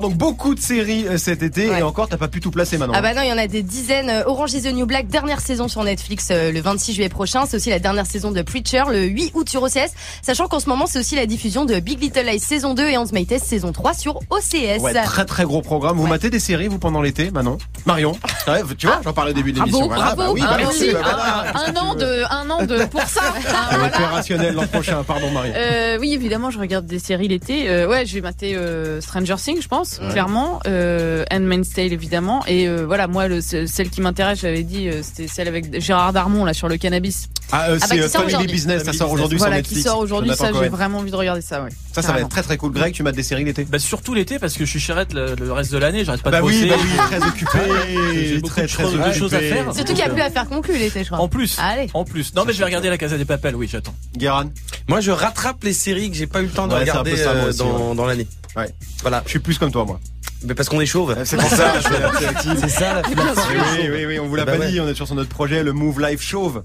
D'accord, donc beaucoup de séries euh, cet été, Ouais. et encore, t'as pas pu tout placer maintenant. Ah bah non, il y en a des dizaines. Euh, Orange is the New Black, dernière saison sur Netflix euh, le 26 juillet prochain. C'est aussi la dernière saison de Preacher le 8 août sur OCS. Sachant qu'en ce moment, c'est aussi la diffusion de Big Little Lies saison 2 et Hans Test saison 3 sur OCS. Ouais, très très gros programme. Vous Ouais. matez des séries, vous, pendant l'été, Manon? Marion? Ouais, tu vois, j'en parlais au début de l'émission. Bravo, Voilà, bravo, bah oui, ah, bah merci. merci, bah voilà. Un, un an de, un an de pour ça. [laughs] Ah. Opérationnel l'an prochain, pardon Marion. Euh, oui, évidemment, je regarde des séries l'été. Euh, ouais, je vais mater euh, Stranger Things, je pense, clairement. Euh, Handmaid's Tale, évidemment. Et euh, voilà, moi, le, ce- celle qui m'intéresse, j'avais dit, euh, c'était celle avec Gérard Darmon là sur le cannabis. Ah, euh, bah, c'est qui euh, Family aujourd'hui. Business, ça sort aujourd'hui sur voilà, Netflix. qui sort aujourd'hui. Ça, j'ai vraiment envie de regarder ça. Ouais. Ça, ça va être très très cool. Greg, tu mates des séries l'été Bah, surtout l'été, parce que je suis chérette le, le reste de l'année, j'arrête pas Bah de oui, bosser. bah oui, très occupé. [laughs] J'ai beaucoup très de très choses- de occupé. choses à faire. Surtout qu'il n'y a plus à faire conclure l'été, je crois. En plus. Allez. En plus. Non, mais je vais regarder la Casa des Papels, oui, j'attends. Guéran Moi, je rattrape les séries que j'ai pas eu le temps de regarder euh, dans l'année. Ouais. Voilà. Je suis plus comme toi, moi. Mais parce qu'on est chauve. C'est pour ça, je fais la sélective. C'est ça la Oui, oui, oui, oui, on vous l'a Bah pas ouais. dit, on est sur notre projet, le Move Life Chauve.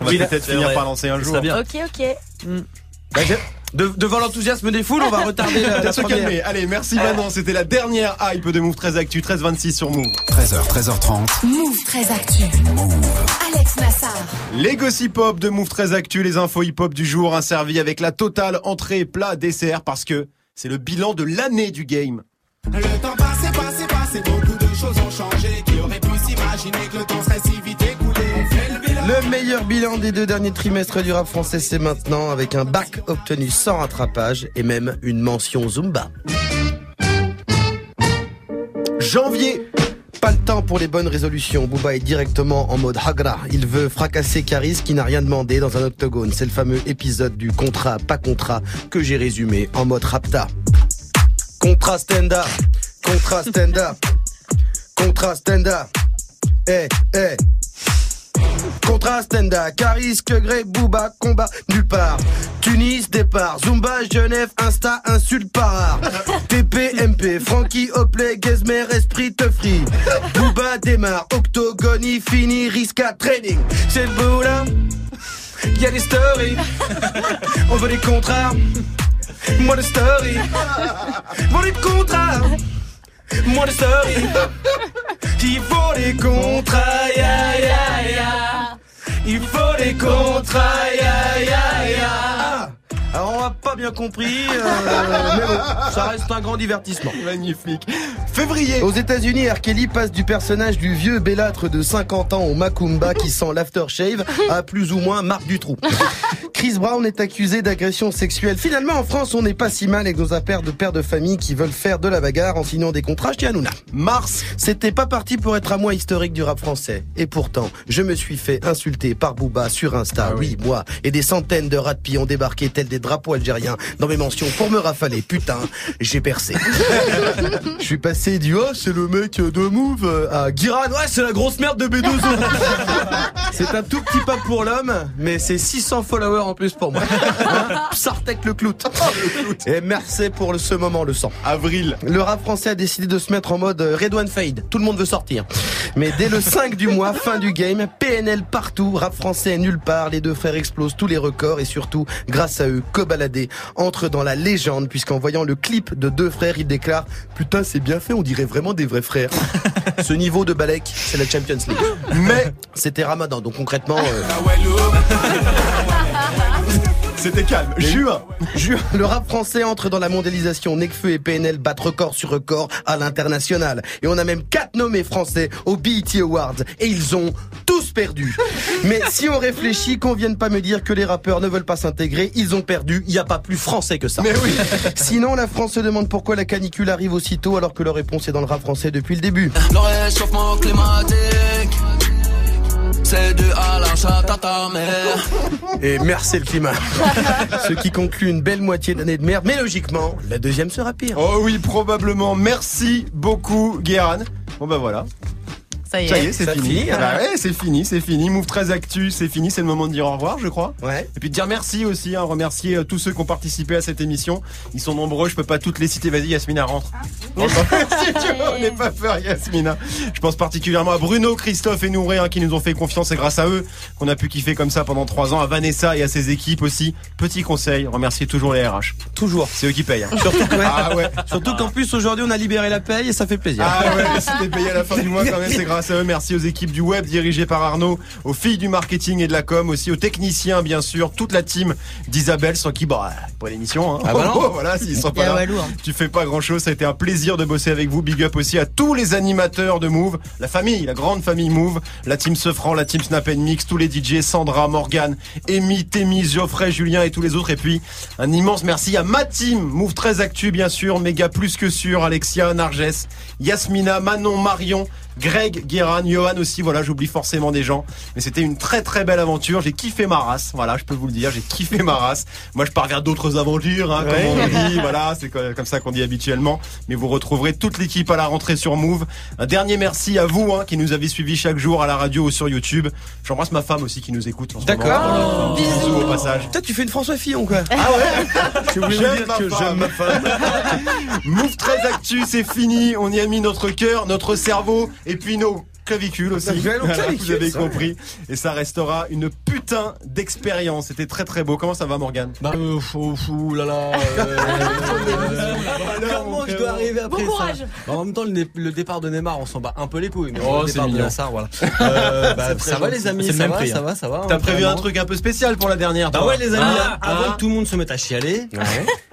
On va Oui, peut-être finir vrai. par lancer un jour. bien. Ok, ok. Bah, j'ai- de- devant l'enthousiasme des foules, on va retarder la, On va la [laughs] se première. calmer. Allez, merci Manon. C'était la dernière hype de Move 13 Actu, 13-26 sur Move. 13h, 13h30. Move très actu. Alex Nassar. Les gossip hop de Move 13 Actu, les infos hip hop du jour, un servi avec la totale entrée, plat, dessert, parce que c'est le bilan de l'année du game. Le temps passé, passé, passé, beaucoup de choses ont changé. Qui aurait pu s'imaginer que le temps serait si vite écoulé? On fait le bilan. Le meilleur bilan des deux derniers trimestres du rap français, c'est maintenant avec un bac obtenu sans rattrapage et même une mention Zumba. Janvier, Pas le temps pour les bonnes résolutions. Booba est directement en mode Hagra. Il veut fracasser Caris qui n'a rien demandé dans un octogone. C'est le fameux épisode du contrat, pas contrat, que j'ai résumé en mode Rapta. Contrat stand-up, contrat stand-up. Eh, eh. Contrat stand-up, Caris, Greg, Booba, combat nulle part. Tunis, départ, Zumba, Genève, Insta, insulte par rare. [laughs] TP, MP, Frankie, Hopley, Gesmer, Esprit, te free. Booba démarre, Octogone, il finit, Risca, training. C'est le bout là, y'a des stories. [laughs] On veut des contrats. Moi de story. [laughs] Moi des contrats. Moi de story. [laughs] Il faut des contrats, ya ya ya. Il faut des contrats, ya ya ya. Ah, Alors on a pas bien compris, euh, [laughs] mais bon, ça reste un grand divertissement. magnifique. Février, Aux États-Unis, R. Kelly passe du personnage du vieux bellâtre de 50 ans au Macumba qui sent l'aftershave [laughs] à plus ou moins Marc Dutroux. Chris Brown est accusé d'agression sexuelle. Finalement, en France, on n'est pas si mal avec nos affaires de pères de famille qui veulent faire de la bagarre en signant des contrats chez Hanouna. mars, C'était pas parti pour être un mois historique du rap français. Et pourtant, je me suis fait insulter par Booba sur Insta. oui, moi. Et des centaines de rats de ont débarqué tels des drapeaux algériens dans mes mentions pour me rafaler. Putain, j'ai percé. [laughs] Je suis passé du oh c'est le mec de Move à Guiran ouais c'est la grosse merde de B2O. [laughs] c'est un tout petit pas pour l'homme, mais c'est 600 followers en plus pour moi. [laughs] Hein Sartek le clout. Et merci pour ce moment le sang. avril, Le rap français a décidé de se mettre en mode euh, Red One Fade. Tout le monde veut sortir. Mais dès le 5 du mois, fin du game, PNL partout, rap français nulle part, les deux frères explosent tous les records et surtout, grâce à eux, Kobalade entre dans la légende puisqu'en voyant le clip de deux frères, il déclare Putain, c'est bien fait, on dirait vraiment des vrais frères. Ce niveau de Balek, c'est la Champions League. Mais c'était Ramadan, donc concrètement, euh, Ah. [laughs] C'était calme. Juin. Juin, le rap français entre dans la mondialisation. Necfeu et PNL battent record sur record à l'international. Et on a même quatre nommés français aux BET Awards. Et ils ont tous perdu. Mais si on réfléchit, qu'on vienne pas me dire que les rappeurs ne veulent pas s'intégrer, ils ont perdu. Il n'y a pas plus français que ça. Mais oui. [laughs] Sinon, la France se demande pourquoi la canicule arrive aussitôt alors que leur réponse est dans le rap français depuis le début. Le réchauffement climatique, c'est dû à l'achat à ta mère. Et merci le climat. [laughs] Ce qui conclut une belle moitié d'année de merde. Mais logiquement, la deuxième sera pire. Oh oui, probablement. Merci beaucoup, Guéran. Bon bah voilà. Ça y est. Ça y est, c'est Ça fini. hein. Bah ouais, c'est fini, c'est fini. Move 13 Actu, c'est fini. C'est le moment de dire au revoir, je crois. Ouais. Et puis de dire merci aussi, hein, remercier euh, tous ceux qui ont participé à cette émission. Ils sont nombreux, je peux pas toutes les citer. Vas-y, Yasmina, rentre. [laughs] Si tu veux, on n'est pas peur, Yasmina. Je pense particulièrement à Bruno, Christophe et Nouré, hein, qui nous ont fait confiance. C'est grâce à eux qu'on a pu kiffer comme ça pendant trois ans. À Vanessa et à ses équipes aussi. Petit conseil, remerciez toujours les RH. Toujours. C'est eux qui payent. hein. [laughs] Surtout, Ah ouais. Surtout qu'en plus aujourd'hui on a libéré la paye et ça fait plaisir. Ah ouais, c'était payé à la fin du mois quand même, c'est [laughs] grâce à eux. Merci aux équipes du web dirigées par Arnaud, aux filles du marketing et de la com, aussi aux techniciens bien sûr, toute la team d'Isabelle sans qui, bah, pas l'émission. Hein. Ah bah non. [laughs] voilà, s'ils sont pas là, hein. tu fais pas grand chose. Ça a été un plaisir de bosser avec vous. Big up aussi à tous les animateurs de Move, la famille, la grande famille Move, la team Sefran, la team Snap Mix, tous les DJ, Sandra, Morgan, Amy, Témis, Geoffrey, Julien et tous les autres. Et puis un immense merci à ma team Move 13 Actu bien sûr, méga plus que sûr, Alexia, Narges, Yasmina, Manon, Marion. Greg, Guéran, Johan aussi, voilà, j'oublie forcément des gens. Mais c'était une très très belle aventure. J'ai kiffé ma race, voilà, je peux vous le dire, j'ai kiffé ma race. Moi, je pars vers d'autres aventures, hein, Ouais. comme on dit, [laughs] voilà, c'est co- comme ça qu'on dit habituellement. Mais vous retrouverez toute l'équipe à la rentrée sur Move. Un dernier merci à vous, hein, qui nous avez suivis chaque jour à la radio ou sur YouTube. J'embrasse ma femme aussi qui nous écoute. D'accord. moment. Bisous au passage. Toi tu fais une François Fillon quoi. Ah ouais [laughs] Je voulais vous J'aime dire ma que femme. j'aime ma femme. Move 13 Actu, c'est fini. On y a mis notre cœur, notre cerveau et puis nos clavicules aussi. Voilà, vous avez compris. Et ça restera une putain d'expérience. C'était très très beau. Comment ça va, Morgane Bah, euh, fou, fou, là là. euh, Comment je dois arriver après Bon ça courage. Bah, En même temps, le, né- le départ de Neymar, on s'en bat un peu les couilles. Mais Oh, le c'est départ de mignon. Nassar, voilà. [laughs] Euh, bah, ça va les amis, C'est le ça même va, prix, ça hein. va, ça va. T'as hein, prévu un vraiment. truc un peu spécial pour la dernière Bah toi ouais les amis, Ah, avant ah. que tout le monde se mette à chialer,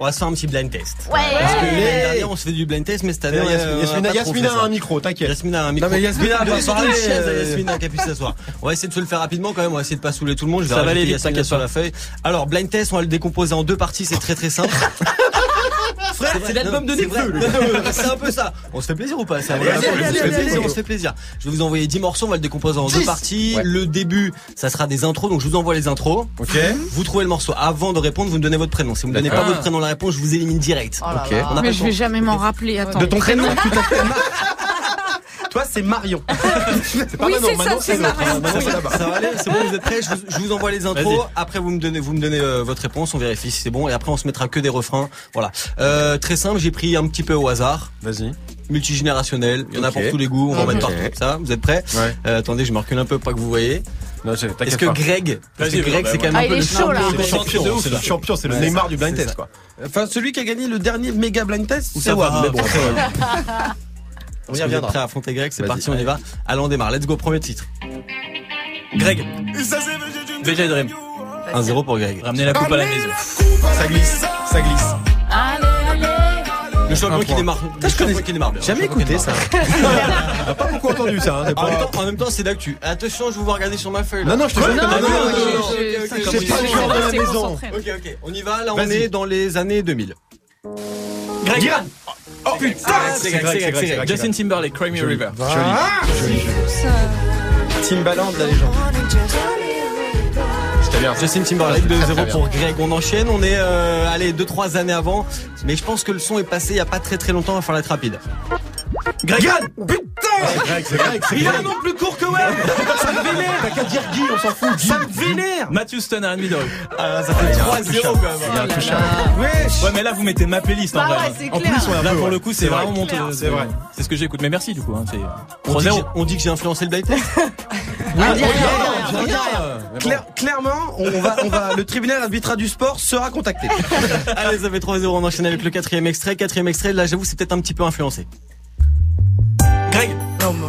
on va se faire un petit blind test. Ouais. Parce que l'année dernière on se fait du blind test, mais cette année on a- Yasmina, on a Yasmina, pas trop Yasmina fait a ça. un micro, t'inquiète. Yasmina a un micro. Non mais Yasmina va une parler. chaise à Yasmina qui a pu s'asseoir. On va essayer de se le faire rapidement quand même, on va essayer de pas saouler tout le monde. Je vais Ça va aller vite, t'inquiète sur la feuille. Alors, blind test, on va le décomposer en deux parties, c'est très très simple. [laughs] Frère, c'est l'album de Nekfeu. [laughs] C'est un peu ça. On se fait plaisir ou pas ça Allez, allez, on se allez, fait allez, plaisir, allez. on se fait plaisir. Je vais vous envoyer 10 morceaux, on va le décomposer en deux 10. parties. Ouais. Le début, ça sera des intros, donc je vous envoie les intros. Ok. Vous trouvez le morceau. Avant de répondre, vous me donnez votre prénom. Si vous me donnez pas votre prénom dans la réponse, je vous élimine direct. Oh là Ok. là. On a Mais je vais jamais m'en rappeler. Attends. De ton prénom tout à fait. [laughs] Toi c'est Marion. [laughs] C'est pas Oui, Manon, Manon, c'est l'autre, Marion. Manon, c'est là-bas. Ça va aller, c'est bon, vous êtes prêts je vous, je vous envoie les intros. Après, vous me donnez, vous me donnez euh, votre réponse, on vérifie si c'est bon, et après on se mettra que des refrains. Voilà. Euh, très simple, j'ai pris un petit peu au hasard, Vas-y. multigénérationnel. Il y en a pour tous les goûts, on va en Ok. mettre partout. Ça, vous êtes prêts Ouais. Euh, Attendez, je me recule un peu, pas que vous voyez. Est-ce que. Greg, parce que Greg, c'est quand même Ah, un peu le chaud, là. champion, C'est le champion, champion, c'est le champion, c'est le Ouais, Neymar du c'est blind ça. test, quoi. Enfin celui qui a gagné le dernier méga blind test, c'est ça [laughs] on y reviendra. prêts à affronter Greg C'est parti, on y va. Allez, on démarre. Let's go, premier titre. Greg, VJ Dream. 1-0 pour Greg. Ramenez la coupe à la maison. Ça glisse, ça glisse. Le champion qui démarre. Le champion qui démarre. Jamais écouté ça. [laughs] On pas beaucoup entendu ça, hein, En même temps, en même temps, c'est d'actu. Attention, je vous vois regarder sur ma feuille. là. Non, non, je te jure que Non, non, pas le genre de la maison. Ok, ok. On y va. Là, on est dans les années 2000. Greg, Guéran. Oh putain c'est Greg, c'est Greg, c'est Greg. Greg. Justin Timberlake, Cry Me a River. Timbaland la légende. C'était bien. Justin Timberlake, Très, très 2-0 bien. pour Greg. On enchaîne. On est, euh, allez, 2-3 années avant. Mais je pense que le son est passé il y a pas très très longtemps. On va falloir être rapide. Greg Putain C'est Greg, c'est Greg, c'est Il a un nom plus court que Wam. [laughs] Ça me vénère. T'as qu'à dire Guy, on s'en fout. Guy. Ça me vénère. Matthew Stone à demi de rue. Ah, ça fait 3-0 quand même. Il y a un touchable. Wesh. Ouais, mais là, vous mettez ma playlist en Bah vrai. En plus, un Là, pour le coup, c'est C'est vrai. vraiment mon. C'est vrai. C'est ce que j'écoute. Mais merci, du coup. Hein, On dit, 3-0. que- on dit que j'ai influencé le blind [laughs] Ah. Claire- clairement, on va, on va, le tribunal arbitre du sport sera contacté. [laughs] Allez, ça fait 3-0. On enchaîne avec le quatrième extrait. Quatrième extrait, là, j'avoue, c'est peut-être un petit peu influencé. Greg,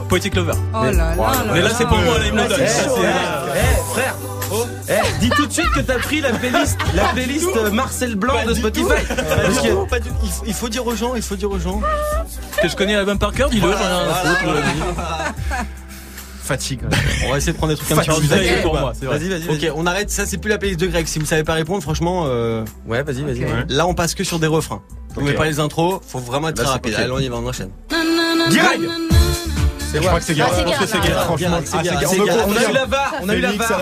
Poetic Lover. Oh là là Mais là, c'est pour moi, là, il me le donne. Eh, Ça, c'est- eh, frère, Eh, dis tout de suite que t'as pris la playlist, la playlist euh, Marcel Blanc de Spotify. Parce que- Non, pas du- il, faut, il faut dire aux gens, il faut dire aux gens. Que je connais l'album par cœur, dis-le. [laughs] Fatigue. On va essayer de prendre des trucs un petit peu Pour ou moi, pas c'est vrai. Vas-y, vas-y. Ok, on arrête. Ça, c'est plus la playlist de Greg. Si vous savez pas répondre, franchement, euh, Ouais, vas-y, vas-y. Ouais. là, on passe que sur des refrains. On met pas les intros. Faut vraiment être Là, très rapide. Allez, on y va, on enchaîne. Greg Je crois que c'est Guérin. Ah, c'est Je pense que Guérin, c'est Guérin, là. franchement. C'est Ah. Guérin. On a eu la VAR, on a eu la VAR.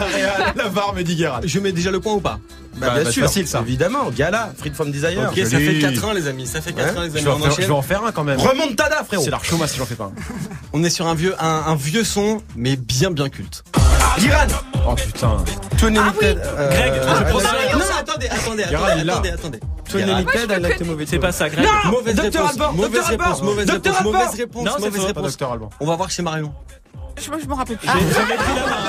la VAR me dit. Je mets déjà le point ou pas Bah, Bah, bien bah, sûr, facile, ça. Évidemment, Gala, Free from Desire. Ok, ça fait 4-1 les amis. Ça fait 4-1 les Je amis. vais en On faire- je vais en faire un quand même. Remontada, frérot. C'est l'archoma si j'en fais pas un. On est sur un vieux, un, un vieux son, mais bien bien culte. Iran. Oh putain. Tony Limited. euh, Greg, je euh, prends ça. Non, attendez, attendez, attendez, il est là. attendez, attendez. Tony. Limited. C'est pas ça, Greg. Non Mauvaise Docteur réponse, Alban, mauvaise Docteur réponse, Alban, mauvaise Docteur réponse, Alban. mauvaise réponse, Non, c'est mauvaise. Pas réponse. Docteur Alban. On va voir chez Marion. Je, je me rappelle plus. J'avais pris la main.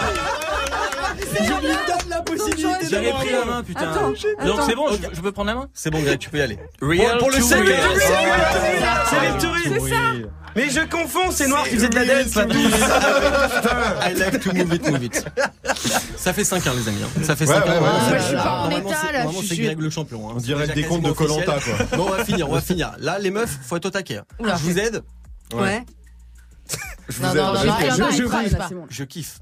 Je lui donne la possibilité J'avais pris la main, putain. Donc c'est bon, je, peux prendre la main C'est bon, Greg, tu peux y aller. Real pour le to seul real. to real. C'est les touristes. Mais je confonds, c'est noir qui faisait de la dance. [laughs] I like to move it, move it. Ça fait 5-1 les amis. hein. Ça fait Ouais, 5-1. ouais, ouais, c'est- ouais, je suis pas en état, là, je c'est suis- Greg le champion. hein. On dirait C'est le déjà décompte de quasiment officiel. quoi. Bon, on va finir, on va finir. Là, les meufs, faut être au taquet. hein. Oula. Je vous aide. Ouais. Je vous non, aide. non, Je- non, je- je- Allez, non, c'est bon. Je kiffe.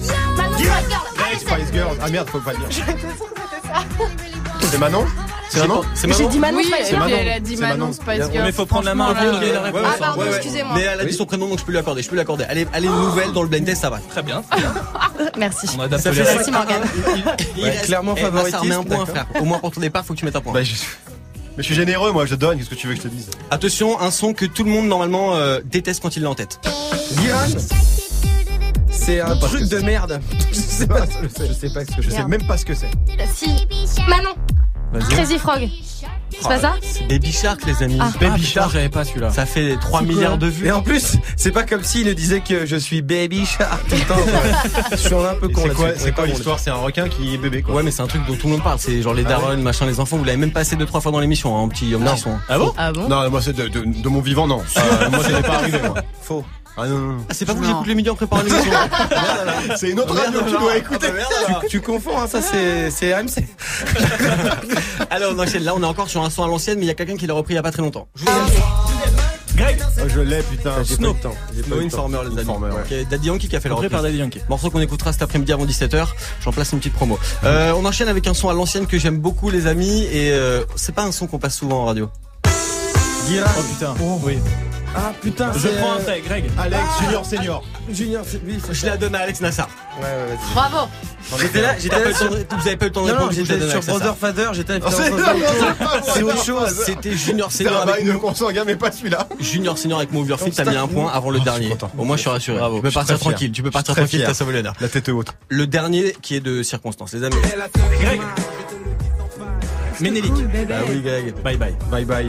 Spice Girls. Ah merde, faut pas le dire. [laughs] C'est Manon? C'est Manon C'est J'ai dit Manon Oui, Spice. Elle a dit Manon. Spice Girls. Mais faut prendre la main avant de donner la réponse. Ah, pardon, Ouais, ouais. excusez-moi. Mais elle a dit son prénom donc je peux lui accorder. Je peux lui accorder. Elle est, elle est nouvelle dans le blind test, ça va. Très bien. [laughs] Merci. On adapte les. Merci, Morgane. [laughs] Il Ouais, reste- clairement bah, Ça remet un point, frère. Au moins pour ton départ, faut que tu mettes un point. Bah, Mais je suis généreux, moi, je donne. Qu'est-ce que tu veux que je te dise? Attention, un son que tout le monde normalement euh, déteste quand il l'a en tête. Iran. C'est un truc de merde. Je sais pas, je sais, je sais pas ce que Je je sais même pas ce que c'est. Si. Manon. Crazy Frog. C'est pas ça C'est Baby Shark, les amis. Ah. Baby Shark, j'avais pas celui-là. Ça fait 3 C'est quoi milliards de vues. Et en plus, c'est pas comme s'il ne disait que je suis baby shark tout le temps. Je suis un peu con C'est quoi, l'histoire C'est un requin qui est bébé, quoi. Ouais, mais c'est un truc dont tout le monde parle. C'est genre les Ah darons, machin, les enfants. Vous l'avez même passé deux trois fois dans l'émission, hein, en petit, petit son. Ah bon Ah bon Non, moi, c'est de, de, de mon vivant, non. Euh, moi, ça n'est pas arrivé, moi. Faux. Ah non, non, non. Ah, c'est pas vous que Non. j'écoute les midi en préparant [laughs] l'émission. C'est une autre radio que tu dois écouter. Tu, tu confonds, hein, ça c'est c'est AMC. [laughs] Alors on enchaîne. Là, on est encore sur un son à l'ancienne, mais il y a quelqu'un qui l'a repris il y a pas très longtemps. Je vous Greg Oh, je l'ai, putain. J'ai pas eu le temps. Temps. Informer, les amis. Informer, ouais. Ok, Daddy Yankee qui a fait la Repris reprise. par Daddy Yankee. Morceau qu'on écoutera cet après-midi avant 17h. J'en place une petite promo. Euh, on enchaîne avec un son à l'ancienne que j'aime beaucoup, les amis, et euh, c'est pas un son qu'on passe souvent en radio. Guira. Oh putain. Oui. Ah putain, Je prends un euh, trait, Greg. Alex, Junior, Senior. Junior, c'est lui. Je la donne à Alex Nassar. Ouais, ouais, vas-y. Bravo. J'étais là, j'étais pas sur... de- Vous avez pas eu le temps de répondre. j'étais sur. Brother Father, j'étais c'est- autre chose. C'était Junior Senior avec consanguin, mais pas celui-là. Junior Senior avec Move Your Feet. T'as mis un point avant le suis dernier. Au moins, je suis rassuré. Bravo. Tu peux partir tranquille. Tu peux partir tranquille. T'as sauvé l'honneur. La tête haute. Le dernier qui est de circonstance, les amis. Greg. Ménélique. Bah oui, Greg. Bye bye. Bye bye.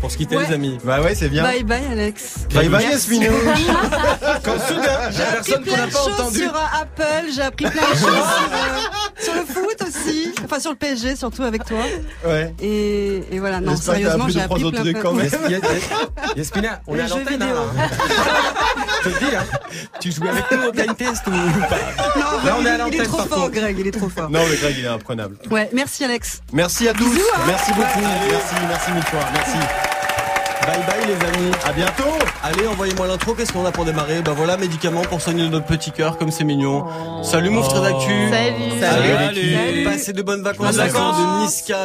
Pour se quitter, Ouais. les amis. Bah ouais, c'est bien. Bye bye Alex. Bye bye, Yasminou. [laughs] Quand soudain, J'ai appris personne qu'on plein n'a de pas choses entendu. sur euh, Apple, j'ai appris plein de choses sur, euh, sur le foot aussi, enfin sur le PSG surtout avec toi. Ouais. Et, et voilà, non, sérieusement, j'ai appris plein. Yes- yes- [laughs] Yasmina, on est à l'antenne. hein. [laughs] Je te dis, hein. Tu jouais avec nous au blind test ou pas Non, Là, on est à il, il l'antenne, est trop fort. Greg, il est trop fort. Non, mais Greg, il est imprenable. Ouais, merci Alex. Merci à tous. Hein. Merci beaucoup. Merci, merci mille fois. Merci. Bye bye, les amis. À bientôt. Allez, envoyez-moi l'intro. Qu'est-ce qu'on a pour démarrer Bah voilà, médicaments pour soigner notre petit cœur, comme c'est mignon. Salut, Move très actu. Salut. Salut. Passez de bonnes vacances. Vacances. de Niska.